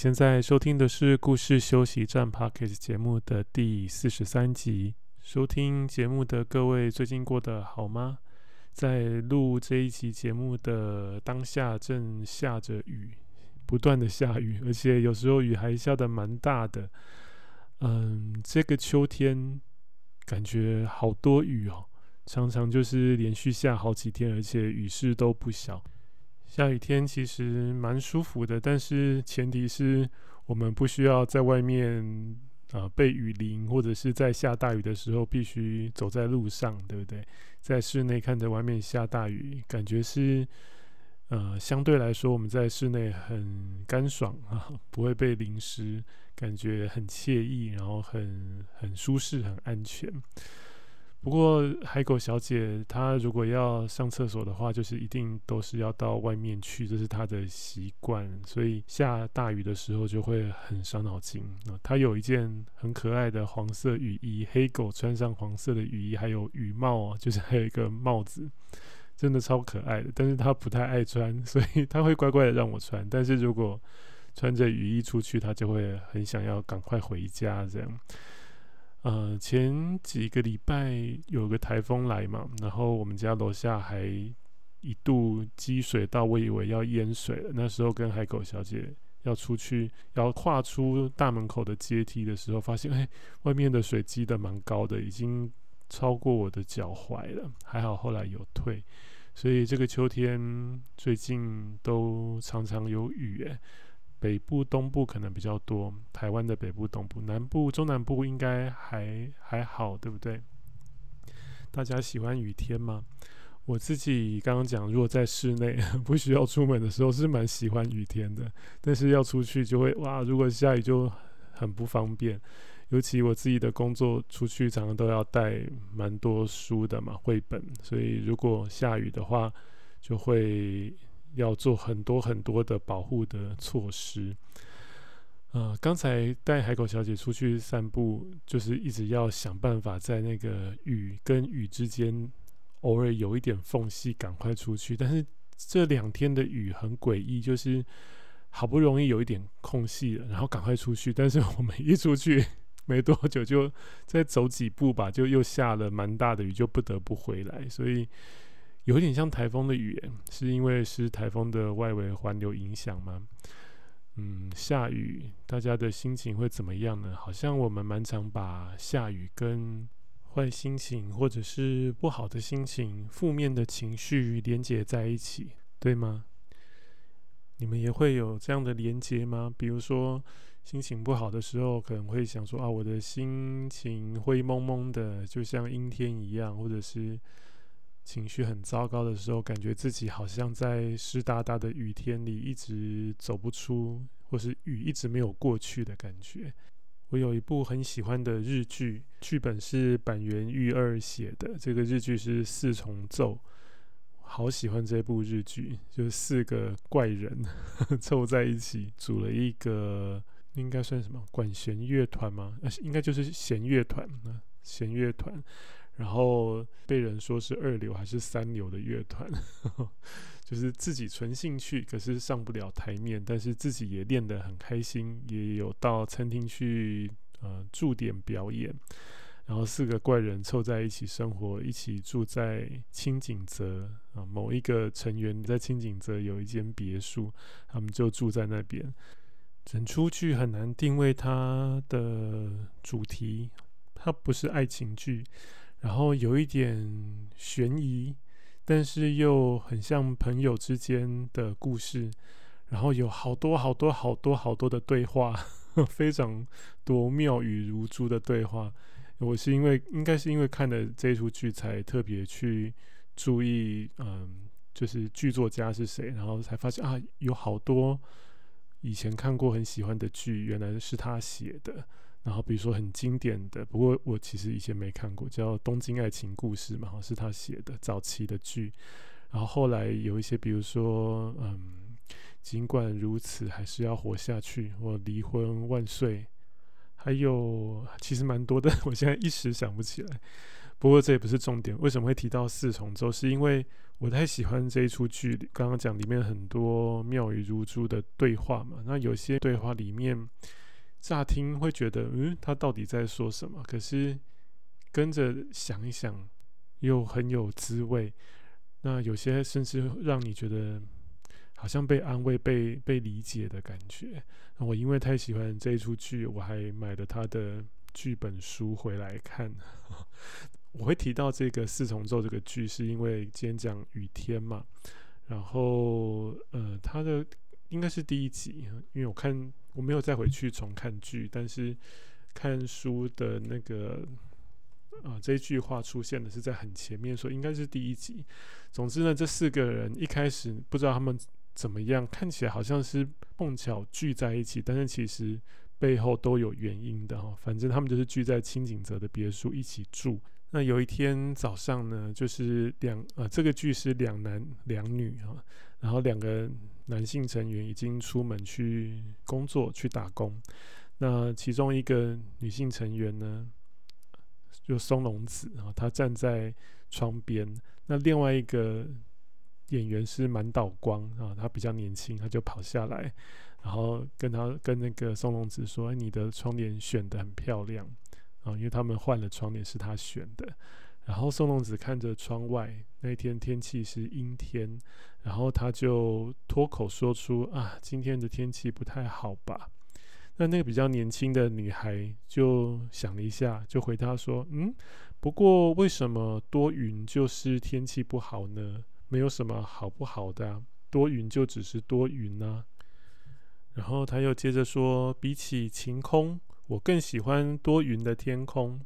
现在收听的是故事休息站 Podcast 节目的第四十三集。收听节目的各位最近过得好吗？在录这一期节目的当下，正下着雨，不断的下雨，而且有时候雨还下得蛮大的。嗯，这个秋天感觉好多雨哦，常常就是连续下好几天，而且雨势都不小。下雨天其实蛮舒服的，但是前提是我们不需要在外面啊、被雨淋，或者是在下大雨的时候必须走在路上，对不对？在室内看着外面下大雨，感觉是呃相对来说我们在室内很干爽啊，不会被淋湿，感觉很惬意，然后很很舒适，很安全。不过海狗小姐她如果要上厕所的话，就是一定都是要到外面去，这是她的习惯。所以下大雨的时候就会很伤脑筋。她有一件很可爱的黄色雨衣，黑狗穿上黄色的雨衣，还有雨帽，就是还有一个帽子，真的超可爱的。但是她不太爱穿，所以她会乖乖的让我穿。但是如果穿着雨衣出去，她就会很想要赶快回家这样。呃，前几个礼拜有个台风来嘛，然后我们家楼下还一度积水到我以为要淹水了。那时候跟海狗小姐要出去，要跨出大门口的阶梯的时候，发现哎，外面的水积得蛮高的，已经超过我的脚踝了。还好后来有退，所以这个秋天最近都常常有雨哎。北部、东部可能比较多，台湾的北部、东部、南部、中南部应该还还好，对不对？大家喜欢雨天吗？我自己刚刚讲，如果在室内 不需要出门的时候，是蛮喜欢雨天的。但是要出去就会哇，如果下雨就很不方便。尤其我自己的工作出去，常常都要带蛮多书的嘛，绘本，所以如果下雨的话，就会。要做很多很多的保护的措施。呃，刚才带海狗小姐出去散步，就是一直要想办法在那个雨跟雨之间，偶尔有一点缝隙，赶快出去。但是这两天的雨很诡异，就是好不容易有一点空隙了，然后赶快出去，但是我们一出去没多久，就再走几步吧，就又下了蛮大的雨，就不得不回来。所以。有点像台风的语言，是因为是台风的外围环流影响吗？嗯，下雨，大家的心情会怎么样呢？好像我们蛮常把下雨跟坏心情或者是不好的心情、负面的情绪连接在一起，对吗？你们也会有这样的连接吗？比如说心情不好的时候，可能会想说啊，我的心情灰蒙蒙的，就像阴天一样，或者是。情绪很糟糕的时候，感觉自己好像在湿哒哒的雨天里一直走不出，或是雨一直没有过去的感觉。我有一部很喜欢的日剧，剧本是坂元裕二写的，这个日剧是四重奏，好喜欢这部日剧，就是四个怪人 凑在一起组了一个，应该算什么管弦乐团吗？呃，应该就是弦乐团，弦乐团。然后被人说是二流还是三流的乐团，就是自己纯兴趣，可是上不了台面，但是自己也练得很开心，也有到餐厅去呃驻点表演。然后四个怪人凑在一起生活，一起住在轻井泽啊，某一个成员在轻井泽有一间别墅，他们就住在那边。整出剧很难定位它的主题，它不是爱情剧。然后有一点悬疑，但是又很像朋友之间的故事。然后有好多好多好多好多的对话，非常多妙语如珠的对话。我是因为应该是因为看了这出剧，才特别去注意，嗯，就是剧作家是谁，然后才发现啊，有好多以前看过很喜欢的剧，原来是他写的。然后比如说很经典的，不过我其实以前没看过，叫《东京爱情故事》嘛，是他写的早期的剧。然后后来有一些，比如说，嗯，尽管如此，还是要活下去，或离婚万岁，还有其实蛮多的，我现在一时想不起来。不过这也不是重点。为什么会提到四重奏？是因为我太喜欢这一出剧，刚刚讲里面很多妙语如珠的对话嘛。那有些对话里面，乍听会觉得，嗯，他到底在说什么？可是跟着想一想，又很有滋味。那有些甚至让你觉得好像被安慰、被被理解的感觉。我因为太喜欢这一出剧，我还买了他的剧本书回来看。我会提到这个四重奏这个剧，是因为今天讲雨天嘛。然后呃，他的应该是第一集，因为我看我没有再回去重看剧，但是看书的那个。啊，这句话出现的是在很前面，说应该是第一集。总之呢，这四个人一开始不知道他们怎么样，看起来好像是碰巧聚在一起，但是其实背后都有原因的哈。反正他们就是聚在清井泽的别墅一起住。那有一天早上呢，就是两呃，这个剧是两男两女啊，然后两个男性成员已经出门去工作去打工，那其中一个女性成员呢，就松隆子啊，她站在窗边。那另外一个演员是满岛光啊，他比较年轻，他就跑下来，然后跟他跟那个松隆子说：“，你的窗帘选得很漂亮啊，因为他们换了窗帘是他选的。”然后松龙子看着窗外，那天天气是阴天，然后他就脱口说出：“啊，今天的天气不太好吧？”那那个比较年轻的女孩就想了一下，就回答说：“嗯，不过为什么多云就是天气不好呢？没有什么好不好的啊，多云就只是多云啊。”然后他又接着说：“比起晴空，我更喜欢多云的天空。”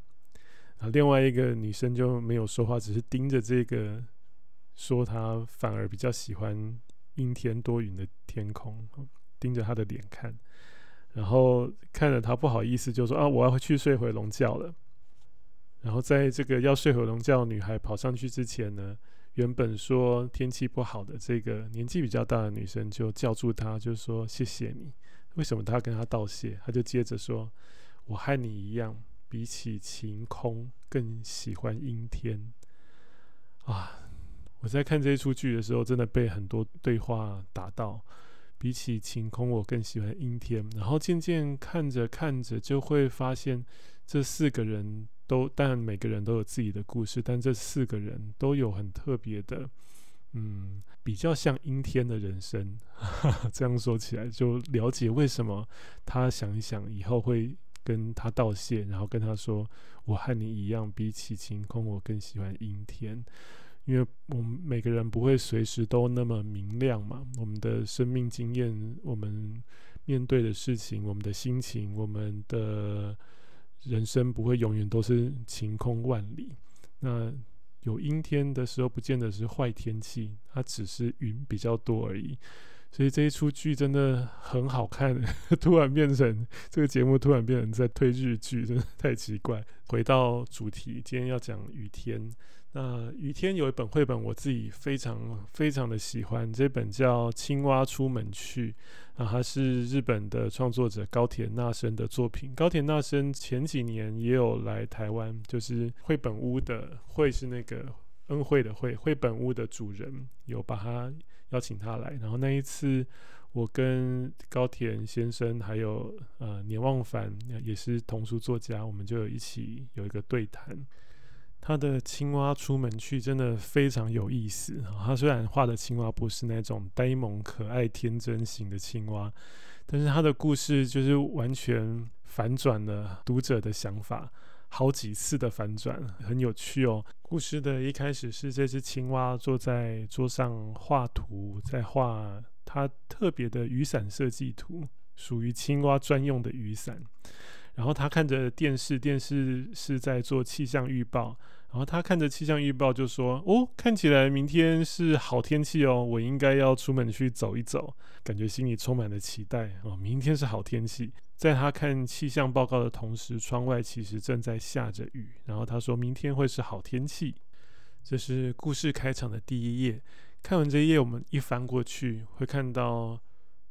另外一个女生就没有说话，只是盯着这个，说她反而比较喜欢阴天多云的天空，盯着她的脸看。然后看着他不好意思，就说：“啊，我要去睡回笼觉了。”然后在这个要睡回笼觉的女孩跑上去之前呢，原本说天气不好的这个年纪比较大的女生就叫住她，就说：“谢谢你。”为什么她跟她道谢？她就接着说：“我和你一样，比起晴空更喜欢阴天。”啊！我在看这一出剧的时候，真的被很多对话打到。比起晴空，我更喜欢阴天。然后渐渐看着看着，就会发现这四个人都，但每个人都有自己的故事，但这四个人都有很特别的，嗯，比较像阴天的人生。这样说起来，就了解为什么他想一想以后会跟他道谢，然后跟他说：“我和你一样，比起晴空，我更喜欢阴天。”因为我们每个人不会随时都那么明亮嘛，我们的生命经验，我们面对的事情，我们的心情，我们的人生不会永远都是晴空万里。那有阴天的时候，不见得是坏天气，它只是云比较多而已。所以这一出剧真的很好看，突然变成这个节目，突然变成在推日剧，真的太奇怪。回到主题，今天要讲雨天。那雨天有一本绘本，我自己非常非常的喜欢，这本叫《青蛙出门去》啊，它是日本的创作者高田纳生的作品。高田纳生前几年也有来台湾，就是绘本屋的绘是那个恩惠的惠，绘本屋的主人有把他邀请他来，然后那一次我跟高田先生还有呃年望凡也是童书作家，我们就有一起有一个对谈。他的青蛙出门去真的非常有意思。他虽然画的青蛙不是那种呆萌可爱、天真型的青蛙，但是他的故事就是完全反转了读者的想法，好几次的反转，很有趣哦。故事的一开始是这只青蛙坐在桌上画图，在画它特别的雨伞设计图，属于青蛙专用的雨伞。然后他看着电视，电视是在做气象预报。然后他看着气象预报就说：“哦，看起来明天是好天气哦，我应该要出门去走一走。”感觉心里充满了期待哦，明天是好天气。在他看气象报告的同时，窗外其实正在下着雨。然后他说明天会是好天气。这是故事开场的第一页。看完这一页，我们一翻过去，会看到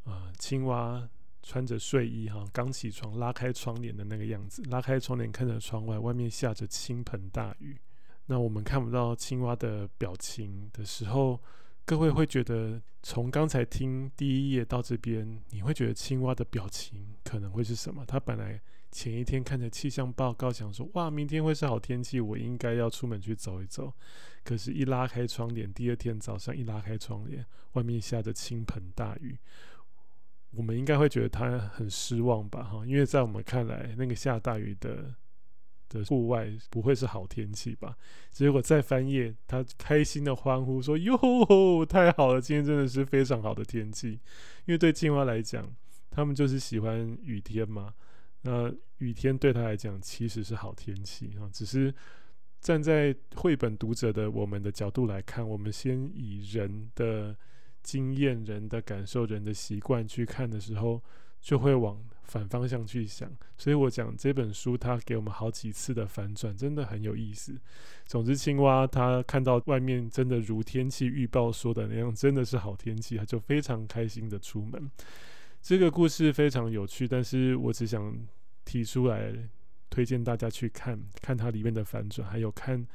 啊，青蛙穿着睡衣哈，刚起床，拉开窗帘的那个样子。拉开窗帘，看着窗外，外面下着倾盆大雨。那我们看不到青蛙的表情的时候，各位会觉得，从刚才听第一页到这边，你会觉得青蛙的表情可能会是什么？他本来前一天看着气象报告，想说哇，明天会是好天气，我应该要出门去走一走。可是，一拉开窗帘，第二天早上一拉开窗帘，外面下着倾盆大雨，我们应该会觉得他很失望吧？哈，因为在我们看来，那个下大雨的。的户外不会是好天气吧？结果再翻页，他开心的欢呼说：“哟，太好了！今天真的是非常好的天气。因为对青蛙来讲，他们就是喜欢雨天嘛。那雨天对他来讲其实是好天气啊。只是站在绘本读者的我们的角度来看，我们先以人的经验、人的感受、人的习惯去看的时候，就会往反方向去想，所以我讲这本书，它给我们好几次的反转，真的很有意思。总之，青蛙它看到外面真的如天气预报说的那样，真的是好天气，它就非常开心的出门。这个故事非常有趣，但是我只想提出来推荐大家去看看它里面的反转，还有看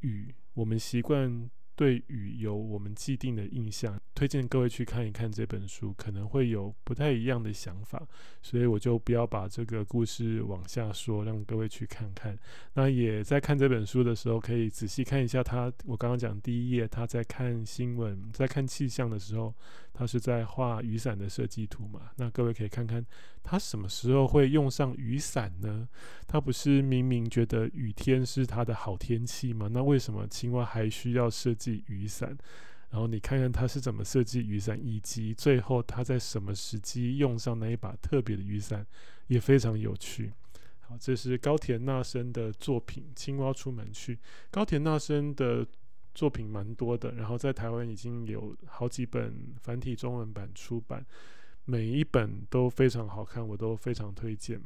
雨，我们习惯。对雨有我们既定的印象，推荐各位去看一看这本书，可能会有不太一样的想法，所以我就不要把这个故事往下说，让各位去看看。那也在看这本书的时候，可以仔细看一下他，我刚刚讲第一页，他在看新闻，在看气象的时候，他是在画雨伞的设计图嘛？那各位可以看看他什么时候会用上雨伞呢？他不是明明觉得雨天是他的好天气吗？那为什么青蛙还需要设计？雨伞，然后你看看他是怎么设计雨伞，以及最后他在什么时机用上那一把特别的雨伞，也非常有趣。好，这是高田纳生的作品《青蛙出门去》。高田纳生的作品蛮多的，然后在台湾已经有好几本繁体中文版出版，每一本都非常好看，我都非常推荐。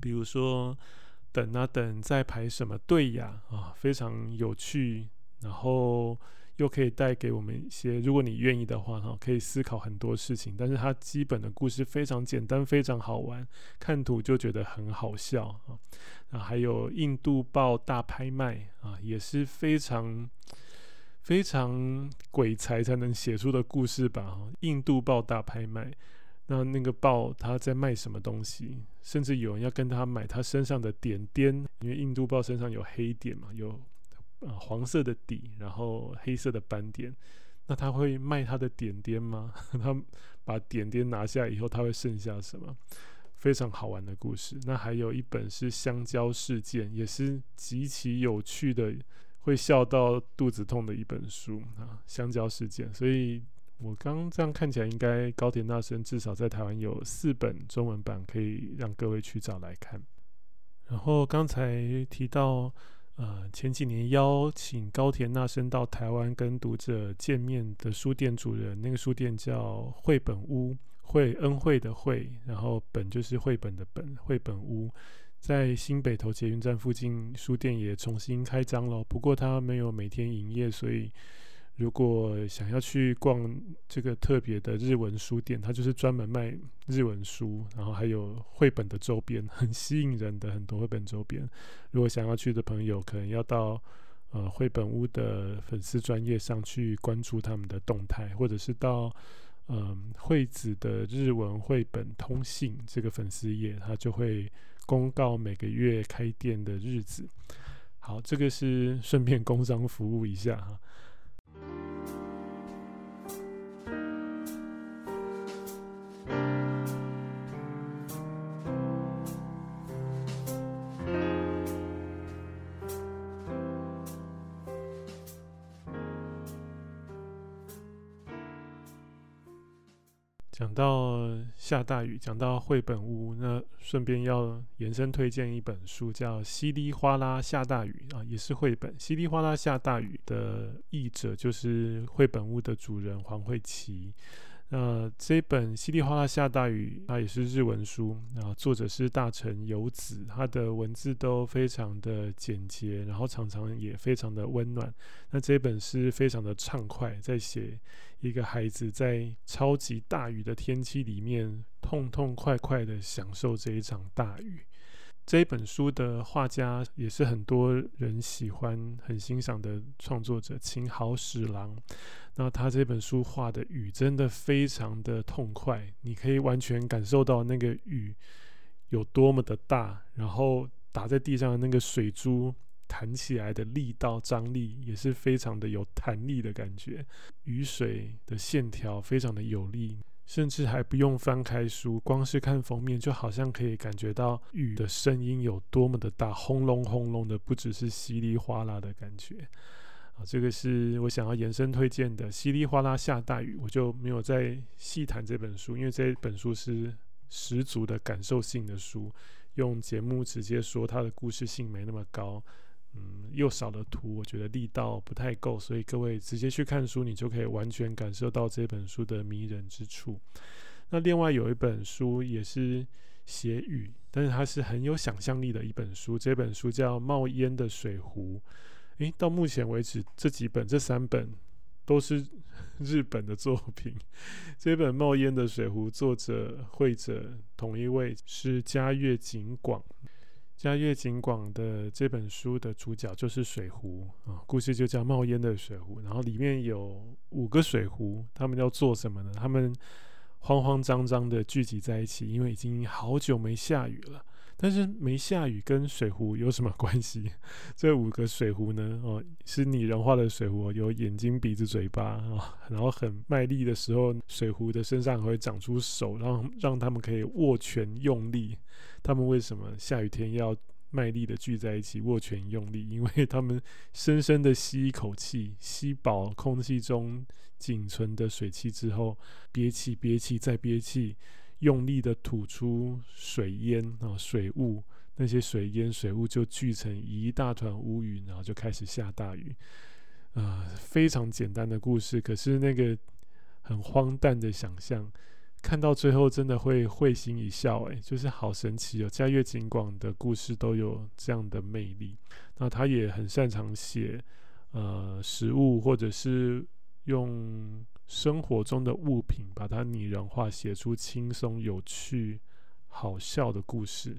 比如说，等啊等，在排什么队呀？啊，非常有趣。然后又可以带给我们一些，如果你愿意的话，哈，可以思考很多事情。但是它基本的故事非常简单，非常好玩，看图就觉得很好笑啊。啊，还有印度报大拍卖啊，也是非常非常鬼才才能写出的故事吧。印度豹大拍卖，那那个豹它在卖什么东西？甚至有人要跟他买他身上的点点，因为印度豹身上有黑点嘛，有。啊，黄色的底，然后黑色的斑点，那他会卖他的点点吗？他把点点拿下以后，他会剩下什么？非常好玩的故事。那还有一本是香蕉事件，也是极其有趣的，会笑到肚子痛的一本书啊。香蕉事件，所以我刚刚这样看起来，应该高田那生至少在台湾有四本中文版可以让各位去找来看。然后刚才提到。呃，前几年邀请高田那生到台湾跟读者见面的书店主人，那个书店叫绘本屋，惠恩惠的惠，然后本就是绘本的本，绘本屋在新北投捷运站附近，书店也重新开张了，不过它没有每天营业，所以。如果想要去逛这个特别的日文书店，它就是专门卖日文书，然后还有绘本的周边，很吸引人的很多绘本周边。如果想要去的朋友，可能要到呃绘本屋的粉丝专业上去关注他们的动态，或者是到嗯惠子的日文绘本通信这个粉丝页，它就会公告每个月开店的日子。好，这个是顺便工商服务一下哈。讲到下大雨，讲到绘本屋，那顺便要延伸推荐一本书，叫《稀里哗啦下大雨》啊，也是绘本。《稀里哗啦下大雨》的译者就是绘本屋的主人黄慧琪。那这本《稀里哗啦下大雨》它也是日文书，然后作者是大城由子，他的文字都非常的简洁，然后常常也非常的温暖。那这本是非常的畅快，在写一个孩子在超级大雨的天气里面，痛痛快快的享受这一场大雨。这一本书的画家也是很多人喜欢、很欣赏的创作者青豪史郎。那他这本书画的雨真的非常的痛快，你可以完全感受到那个雨有多么的大，然后打在地上的那个水珠弹起来的力道、张力也是非常的有弹力的感觉。雨水的线条非常的有力。甚至还不用翻开书，光是看封面，就好像可以感觉到雨的声音有多么的大，轰隆轰隆的，不只是稀里哗啦的感觉。啊，这个是我想要延伸推荐的《稀里哗啦下大雨》，我就没有再细谈这本书，因为这本书是十足的感受性的书，用节目直接说它的故事性没那么高。嗯，又少了图，我觉得力道不太够，所以各位直接去看书，你就可以完全感受到这本书的迷人之处。那另外有一本书也是写雨，但是它是很有想象力的一本书，这本书叫《冒烟的水壶》。诶，到目前为止这几本这三本都是 日本的作品。这本《冒烟的水壶》作者绘者同一位是嘉阅景广。嘉阅景广的这本书的主角就是水壶啊，故事就叫冒烟的水壶。然后里面有五个水壶，他们要做什么呢？他们慌慌张张的聚集在一起，因为已经好久没下雨了。但是没下雨跟水壶有什么关系？这五个水壶呢？哦，是拟人化的水壶，有眼睛、鼻子、嘴巴啊。然后很卖力的时候，水壶的身上还会长出手，让让他们可以握拳用力。他们为什么下雨天要卖力的聚在一起握拳用力？因为他们深深的吸一口气，吸饱空气中仅存的水汽之后，憋气、憋气再憋气。用力的吐出水烟啊，水雾，那些水烟水雾就聚成一大团乌云，然后就开始下大雨。啊、呃，非常简单的故事，可是那个很荒诞的想象，看到最后真的会会心一笑。诶，就是好神奇哦！嘉阅景广的故事都有这样的魅力。那他也很擅长写呃食物，或者是用。生活中的物品，把它拟人化，写出轻松、有趣、好笑的故事。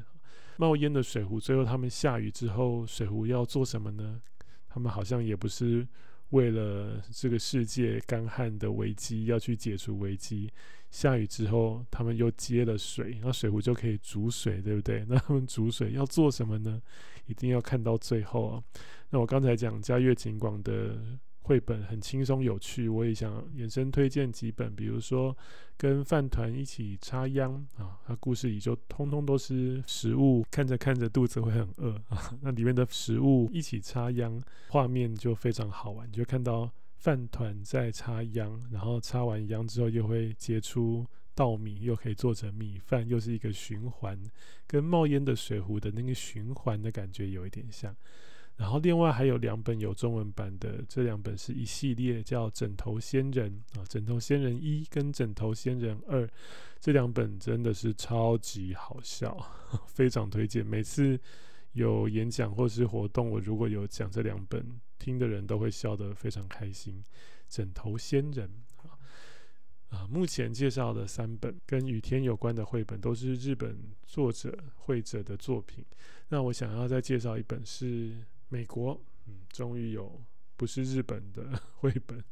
冒烟的水壶，最后他们下雨之后，水壶要做什么呢？他们好像也不是为了这个世界干旱的危机要去解除危机。下雨之后，他们又接了水，那水壶就可以煮水，对不对？那他们煮水要做什么呢？一定要看到最后啊！那我刚才讲嘉悦景广的。绘本很轻松有趣，我也想延伸推荐几本，比如说跟饭团一起插秧啊，它故事里就通通都是食物，看着看着肚子会很饿啊，那里面的食物一起插秧，画面就非常好玩，你就看到饭团在插秧，然后插完秧之后又会结出稻米，又可以做成米饭，又是一个循环，跟冒烟的水壶的那个循环的感觉有一点像。然后另外还有两本有中文版的，这两本是一系列，叫《枕头仙人》啊，《枕头仙人一》跟《枕头仙人二》，这两本真的是超级好笑，非常推荐。每次有演讲或是活动，我如果有讲这两本，听的人都会笑得非常开心。《枕头仙人》啊，啊，目前介绍的三本跟雨天有关的绘本，都是日本作者绘者的作品。那我想要再介绍一本是。美国，嗯，终于有不是日本的 绘本。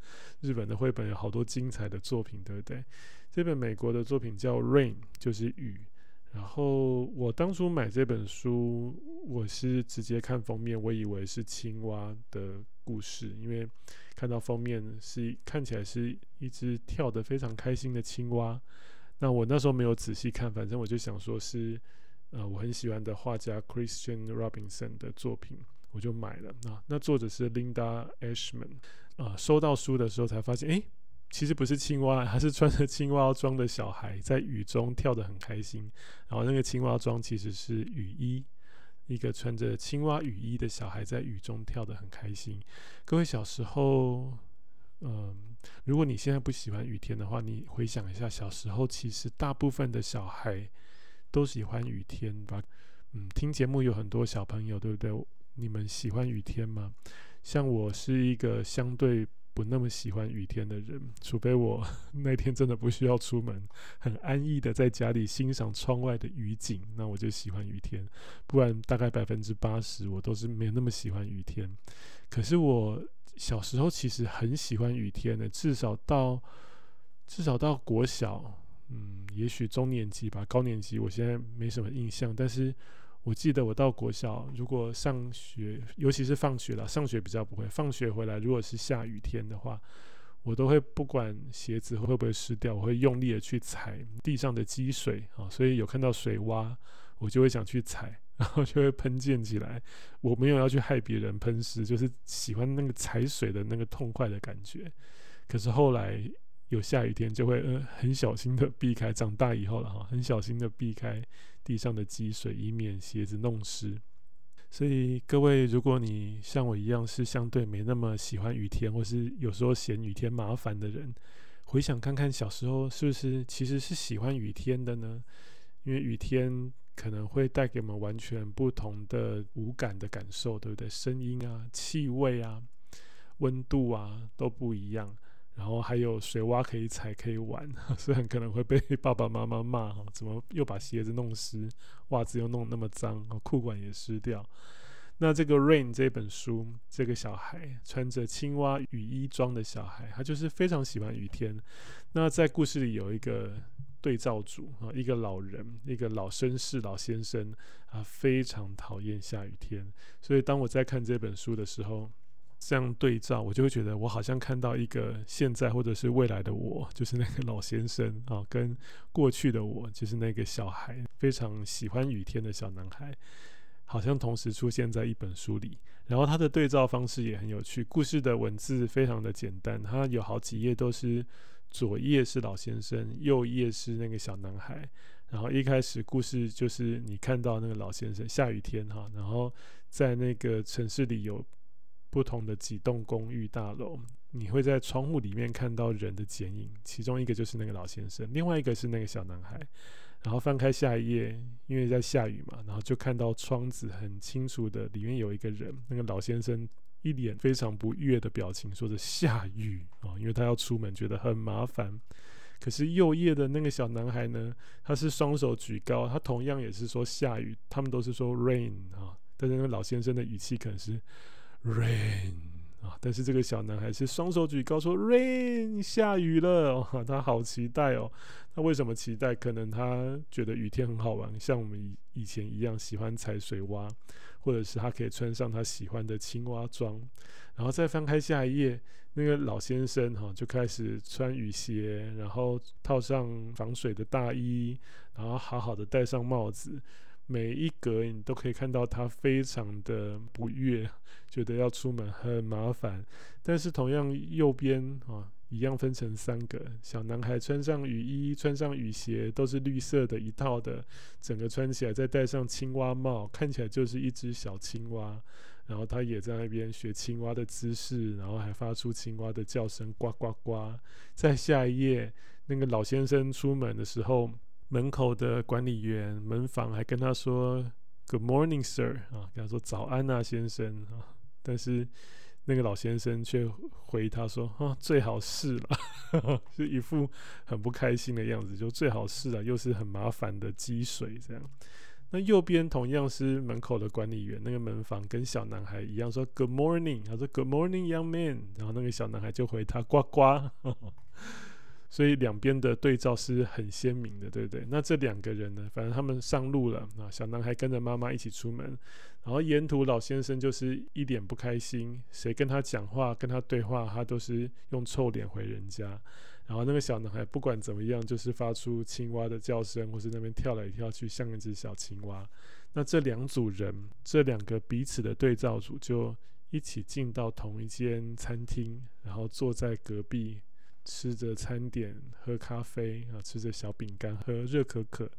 日本的绘本有好多精彩的作品，对不对？这本美国的作品叫《Rain》，就是雨。然后我当初买这本书，我是直接看封面，我以为是青蛙的故事，因为看到封面是看起来是一只跳得非常开心的青蛙。那我那时候没有仔细看，反正我就想说是呃我很喜欢的画家 Christian Robinson 的作品。我就买了啊，那作者是 Linda Ashman 啊。收到书的时候才发现，诶，其实不是青蛙，它是穿着青蛙装的小孩在雨中跳得很开心。然后那个青蛙装其实是雨衣，一个穿着青蛙雨衣的小孩在雨中跳得很开心。各位小时候，嗯，如果你现在不喜欢雨天的话，你回想一下小时候，其实大部分的小孩都喜欢雨天吧？嗯，听节目有很多小朋友，对不对？你们喜欢雨天吗？像我是一个相对。不那么喜欢雨天的人，除非我 那天真的不需要出门，很安逸的在家里欣赏窗外的雨景，那我就喜欢雨天。不然大概百分之八十我都是没有那么喜欢雨天。可是我小时候其实很喜欢雨天的，至少到至少到国小，嗯，也许中年级吧，高年级我现在没什么印象，但是。我记得我到国小，如果上学，尤其是放学了，上学比较不会。放学回来，如果是下雨天的话，我都会不管鞋子会不会湿掉，我会用力的去踩地上的积水啊。所以有看到水洼，我就会想去踩，然后就会喷溅起来。我没有要去害别人喷湿，就是喜欢那个踩水的那个痛快的感觉。可是后来。有下雨天就会呃很小心的避开，长大以后了哈，很小心的避开地上的积水，以免鞋子弄湿。所以各位，如果你像我一样是相对没那么喜欢雨天，或是有时候嫌雨天麻烦的人，回想看看小时候是不是其实是喜欢雨天的呢？因为雨天可能会带给我们完全不同的五感的感受，对不对？声音啊、气味啊、温度啊都不一样。然后还有水洼可以踩可以玩，虽然可能会被 爸爸妈妈骂哈，怎么又把鞋子弄湿，袜子又弄那么脏，裤管也湿掉。那这个《Rain》这本书，这个小孩穿着青蛙雨衣装的小孩，他就是非常喜欢雨天。那在故事里有一个对照组啊，一个老人，一个老绅士老先生啊，非常讨厌下雨天。所以当我在看这本书的时候，这样对照，我就会觉得我好像看到一个现在或者是未来的我，就是那个老先生啊，跟过去的我，就是那个小孩，非常喜欢雨天的小男孩，好像同时出现在一本书里。然后他的对照方式也很有趣，故事的文字非常的简单，他有好几页都是左页是老先生，右页是那个小男孩。然后一开始故事就是你看到那个老先生下雨天哈，然后在那个城市里有。不同的几栋公寓大楼，你会在窗户里面看到人的剪影，其中一个就是那个老先生，另外一个是那个小男孩。然后翻开下一页，因为在下雨嘛，然后就看到窗子很清楚的，里面有一个人。那个老先生一脸非常不悦的表情，说着下雨啊，因为他要出门，觉得很麻烦。可是右页的那个小男孩呢，他是双手举高，他同样也是说下雨，他们都是说 rain 啊，但是那个老先生的语气可能是。Rain 啊！但是这个小男孩是双手举高说：“Rain，下雨了！”哦，他好期待哦。他为什么期待？可能他觉得雨天很好玩，像我们以以前一样喜欢踩水洼，或者是他可以穿上他喜欢的青蛙装。然后再翻开下一页，那个老先生哈就开始穿雨鞋，然后套上防水的大衣，然后好好的戴上帽子。每一格你都可以看到他非常的不悦，觉得要出门很麻烦。但是同样右边啊，一样分成三个小男孩，穿上雨衣，穿上雨鞋，都是绿色的一套的，整个穿起来再戴上青蛙帽，看起来就是一只小青蛙。然后他也在那边学青蛙的姿势，然后还发出青蛙的叫声，呱呱呱。在下一页，那个老先生出门的时候。门口的管理员、门房还跟他说 “Good morning, sir” 啊，跟他说早安啊，先生啊。但是那个老先生却回他说：“啊，最好是了。”是一副很不开心的样子，就最好是了，又是很麻烦的积水这样。那右边同样是门口的管理员，那个门房跟小男孩一样说 “Good morning”，他说 “Good morning, young man”，然后那个小男孩就回他“呱呱”。所以两边的对照是很鲜明的，对不对？那这两个人呢，反正他们上路了啊。小男孩跟着妈妈一起出门，然后沿途老先生就是一脸不开心，谁跟他讲话、跟他对话，他都是用臭脸回人家。然后那个小男孩不管怎么样，就是发出青蛙的叫声，或是那边跳来跳去，像一只小青蛙。那这两组人，这两个彼此的对照组，就一起进到同一间餐厅，然后坐在隔壁。吃着餐点，喝咖啡啊，吃着小饼干，喝热可可，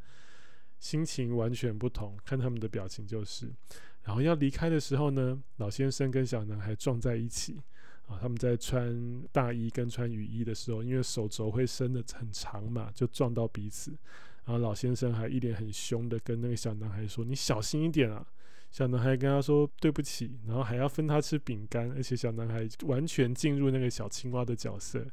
心情完全不同。看他们的表情就是，然后要离开的时候呢，老先生跟小男孩撞在一起啊。他们在穿大衣跟穿雨衣的时候，因为手肘会伸得很长嘛，就撞到彼此。然后老先生还一脸很凶的跟那个小男孩说：“你小心一点啊。”小男孩跟他说对不起，然后还要分他吃饼干，而且小男孩完全进入那个小青蛙的角色，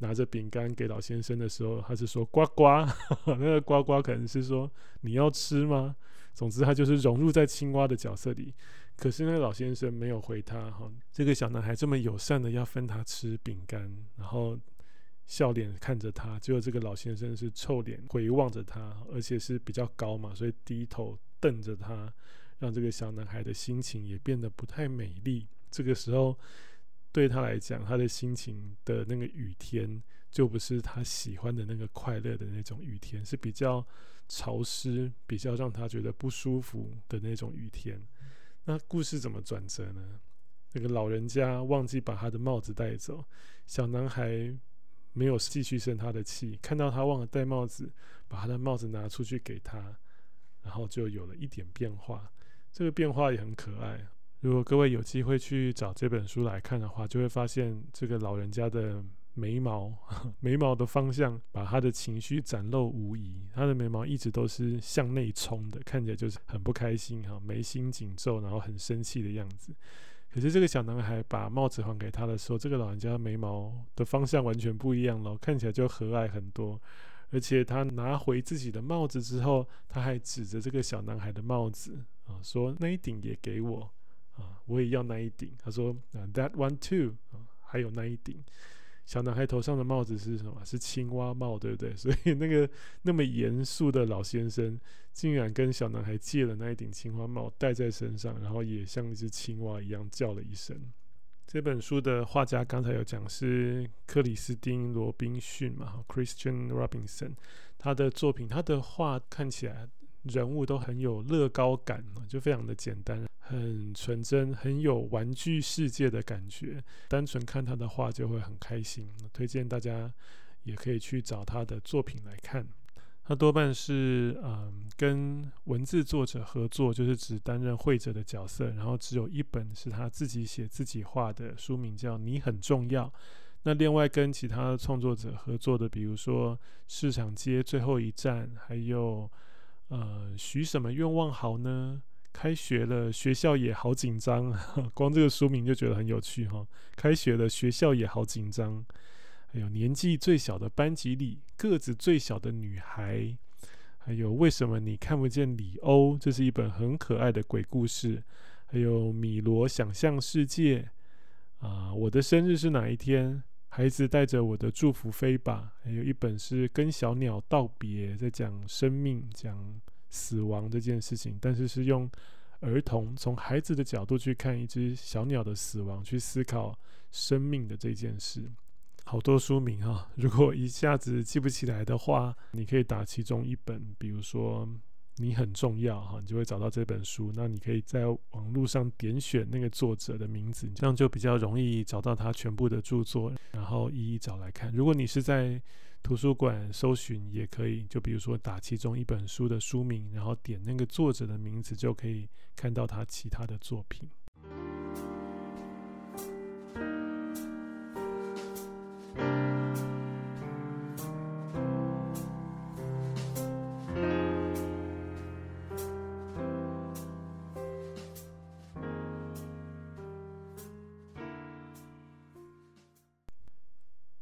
拿着饼干给老先生的时候，他是说呱呱，那个呱呱可能是说你要吃吗？总之他就是融入在青蛙的角色里。可是那个老先生没有回他哈，这个小男孩这么友善的要分他吃饼干，然后笑脸看着他，结果这个老先生是臭脸回望着他，而且是比较高嘛，所以低头瞪着他。让这个小男孩的心情也变得不太美丽。这个时候，对他来讲，他的心情的那个雨天，就不是他喜欢的那个快乐的那种雨天，是比较潮湿、比较让他觉得不舒服的那种雨天。那故事怎么转折呢？那个老人家忘记把他的帽子带走，小男孩没有继续生他的气，看到他忘了戴帽子，把他的帽子拿出去给他，然后就有了一点变化。这个变化也很可爱。如果各位有机会去找这本书来看的话，就会发现这个老人家的眉毛，眉毛的方向把他的情绪展露无遗。他的眉毛一直都是向内冲的，看起来就是很不开心哈，眉心紧皱，然后很生气的样子。可是这个小男孩把帽子还给他的时候，这个老人家的眉毛的方向完全不一样了，看起来就和蔼很多。而且他拿回自己的帽子之后，他还指着这个小男孩的帽子。啊，说那一顶也给我啊，我也要那一顶。他说啊，That one too 啊，还有那一顶。小男孩头上的帽子是什么？是青蛙帽，对不对？所以那个那么严肃的老先生，竟然跟小男孩借了那一顶青蛙帽戴在身上，然后也像一只青蛙一样叫了一声。这本书的画家刚才有讲是克里斯汀·罗宾逊嘛，Christian Robinson，他的作品，他的画看起来。人物都很有乐高感，就非常的简单，很纯真，很有玩具世界的感觉。单纯看他的画就会很开心。推荐大家也可以去找他的作品来看。他多半是嗯跟文字作者合作，就是只担任绘者的角色。然后只有一本是他自己写自己画的，书名叫《你很重要》。那另外跟其他创作者合作的，比如说《市场街最后一站》，还有。呃，许什么愿望好呢？开学了，学校也好紧张，光这个书名就觉得很有趣哈。开学了，学校也好紧张。还有年纪最小的班级里，个子最小的女孩。还有为什么你看不见李欧？这是一本很可爱的鬼故事。还有米罗想象世界。啊，我的生日是哪一天？孩子带着我的祝福飞吧。还有一本是跟小鸟道别，在讲生命、讲死亡这件事情，但是是用儿童从孩子的角度去看一只小鸟的死亡，去思考生命的这件事。好多书名哈，如果一下子记不起来的话，你可以打其中一本，比如说。你很重要哈，你就会找到这本书。那你可以在网络上点选那个作者的名字，这样就比较容易找到他全部的著作，然后一一找来看。如果你是在图书馆搜寻，也可以，就比如说打其中一本书的书名，然后点那个作者的名字，就可以看到他其他的作品。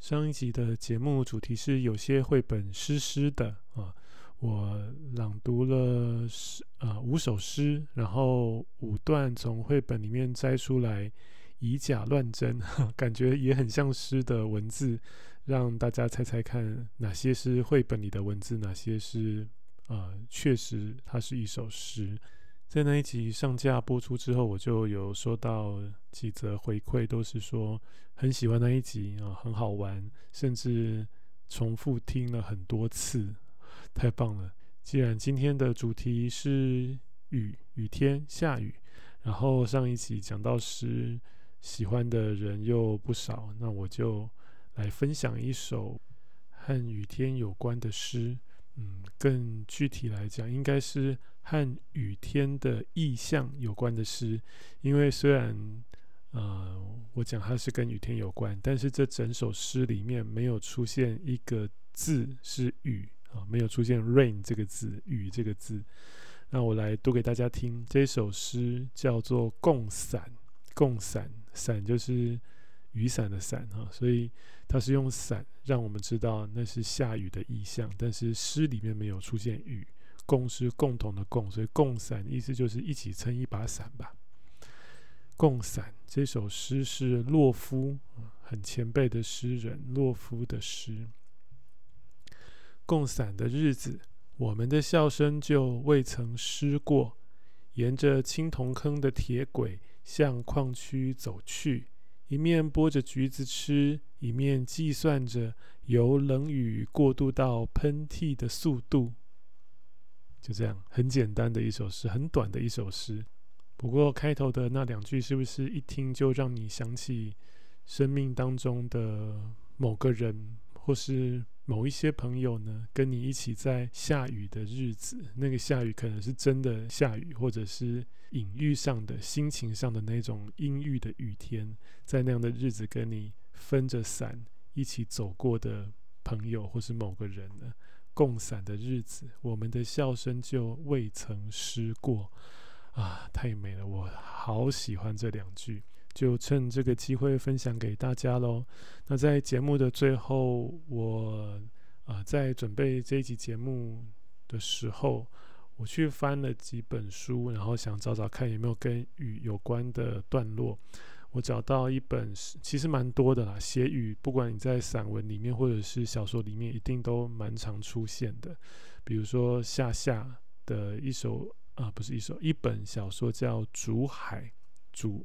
上一集的节目主题是有些绘本湿湿的啊，我朗读了诗啊五首诗，然后五段从绘本里面摘出来，以假乱真，感觉也很像诗的文字，让大家猜猜看哪些是绘本里的文字，哪些是啊确实它是一首诗。在那一集上架播出之后，我就有收到几则回馈，都是说很喜欢那一集啊，很好玩，甚至重复听了很多次，太棒了！既然今天的主题是雨，雨天下雨，然后上一集讲到诗，喜欢的人又不少，那我就来分享一首和雨天有关的诗。嗯，更具体来讲，应该是和雨天的意象有关的诗。因为虽然呃，我讲它是跟雨天有关，但是这整首诗里面没有出现一个字是雨啊，没有出现 rain 这个字，雨这个字。那我来读给大家听，这首诗叫做《共伞》，共伞，伞就是雨伞的伞哈，所以它是用伞让我们知道那是下雨的意象，但是诗里面没有出现雨。共是共同的共，所以共伞意思就是一起撑一把伞吧。共伞这首诗是洛夫，很前辈的诗人洛夫的诗。共伞的日子，我们的笑声就未曾失过。沿着青铜坑的铁轨向矿区走去，一面剥着橘子吃，一面计算着由冷雨过渡到喷嚏的速度。就这样，很简单的一首诗，很短的一首诗。不过开头的那两句是不是一听就让你想起生命当中的某个人，或是某一些朋友呢？跟你一起在下雨的日子，那个下雨可能是真的下雨，或者是隐喻上的、心情上的那种阴郁的雨天，在那样的日子跟你分着伞一起走过的朋友，或是某个人呢？共伞的日子，我们的笑声就未曾失过。啊，太美了！我好喜欢这两句，就趁这个机会分享给大家喽。那在节目的最后，我啊在准备这一集节目的时候，我去翻了几本书，然后想找找看有没有跟雨有关的段落。我找到一本，其实蛮多的啦。写雨，不管你在散文里面或者是小说里面，一定都蛮常出现的。比如说夏夏的一首。啊，不是一首，一本小说叫《煮海》，煮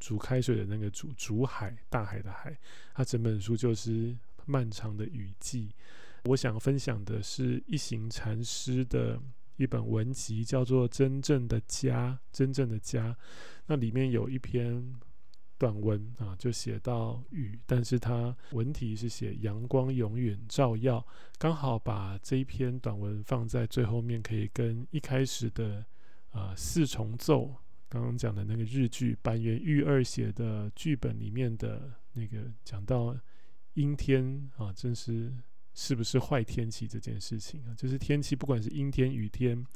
煮开水的那个煮，煮海，大海的海。它整本书就是漫长的雨季。我想分享的是一行禅师的一本文集，叫做《真正的家》，真正的家。那里面有一篇短文啊，就写到雨，但是它文题是写阳光永远照耀。刚好把这一篇短文放在最后面，可以跟一开始的啊、四重奏，刚刚讲的那个日剧坂元裕二写的剧本里面的那个讲到阴天啊，真是是不是坏天气这件事情啊，就是天气不管是阴天雨天，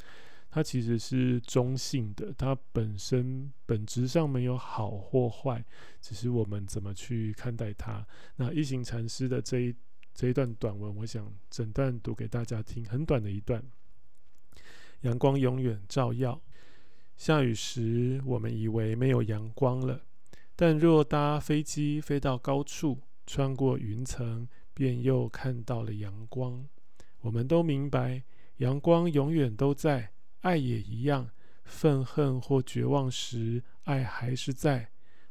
它其实是中性的，它本身本质上没有好或坏，只是我们怎么去看待它。那一行禅师的这一。这一段短文，我想整段读给大家听，很短的一段。阳光永远照耀，下雨时我们以为没有阳光了，但若搭飞机飞到高处，穿过云层，便又看到了阳光。我们都明白，阳光永远都在，爱也一样。愤恨或绝望时，爱还是在，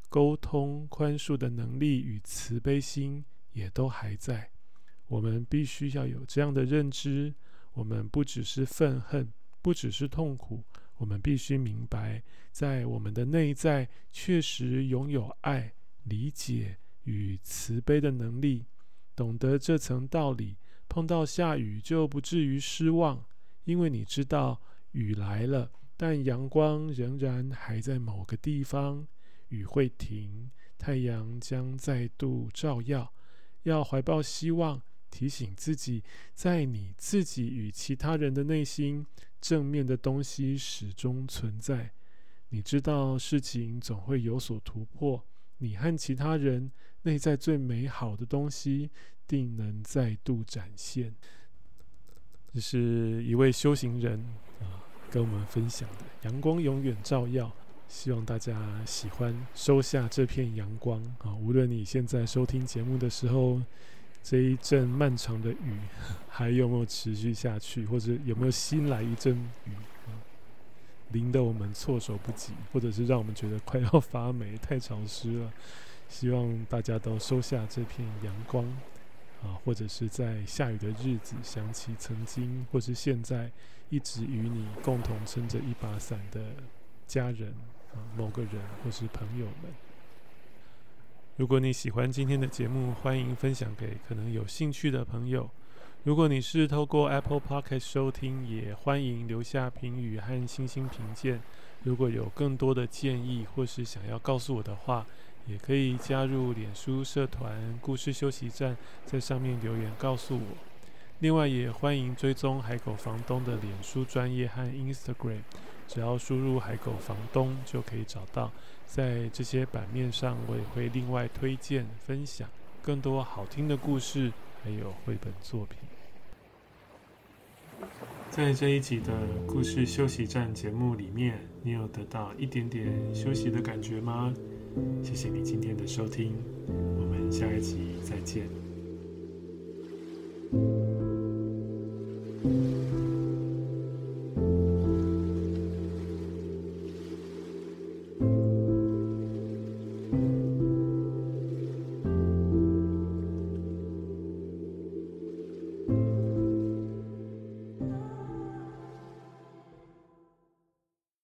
沟通、宽恕的能力与慈悲心也都还在。我们必须要有这样的认知：我们不只是愤恨，不只是痛苦，我们必须明白，在我们的内在确实拥有爱、理解与慈悲的能力。懂得这层道理，碰到下雨就不至于失望，因为你知道雨来了，但阳光仍然还在某个地方。雨会停，太阳将再度照耀。要怀抱希望。提醒自己，在你自己与其他人的内心，正面的东西始终存在。你知道事情总会有所突破，你和其他人内在最美好的东西定能再度展现。这是一位修行人啊跟我们分享的，阳光永远照耀。希望大家喜欢，收下这片阳光啊！无论你现在收听节目的时候。这一阵漫长的雨 还有没有持续下去，或者有没有新来一阵雨啊？淋得我们措手不及，或者是让我们觉得快要发霉，太潮湿了。希望大家都收下这片阳光啊，或者是在下雨的日子想起曾经或是现在一直与你共同撑着一把伞的家人啊，某个人或是朋友们。如果你喜欢今天的节目，欢迎分享给可能有兴趣的朋友。如果你是透过 Apple Podcast 收听，也欢迎留下评语和星星评鉴。如果有更多的建议或是想要告诉我的话，也可以加入脸书社团“故事休息站”，在上面留言告诉我。另外，也欢迎追踪海狗房东的脸书专业和 Instagram，只要输入“海狗房东”就可以找到。在这些版面上，我也会另外推荐分享更多好听的故事，还有绘本作品。在这一集的故事休息站节目里面，你有得到一点点休息的感觉吗？谢谢你今天的收听，我们下一集再见。Música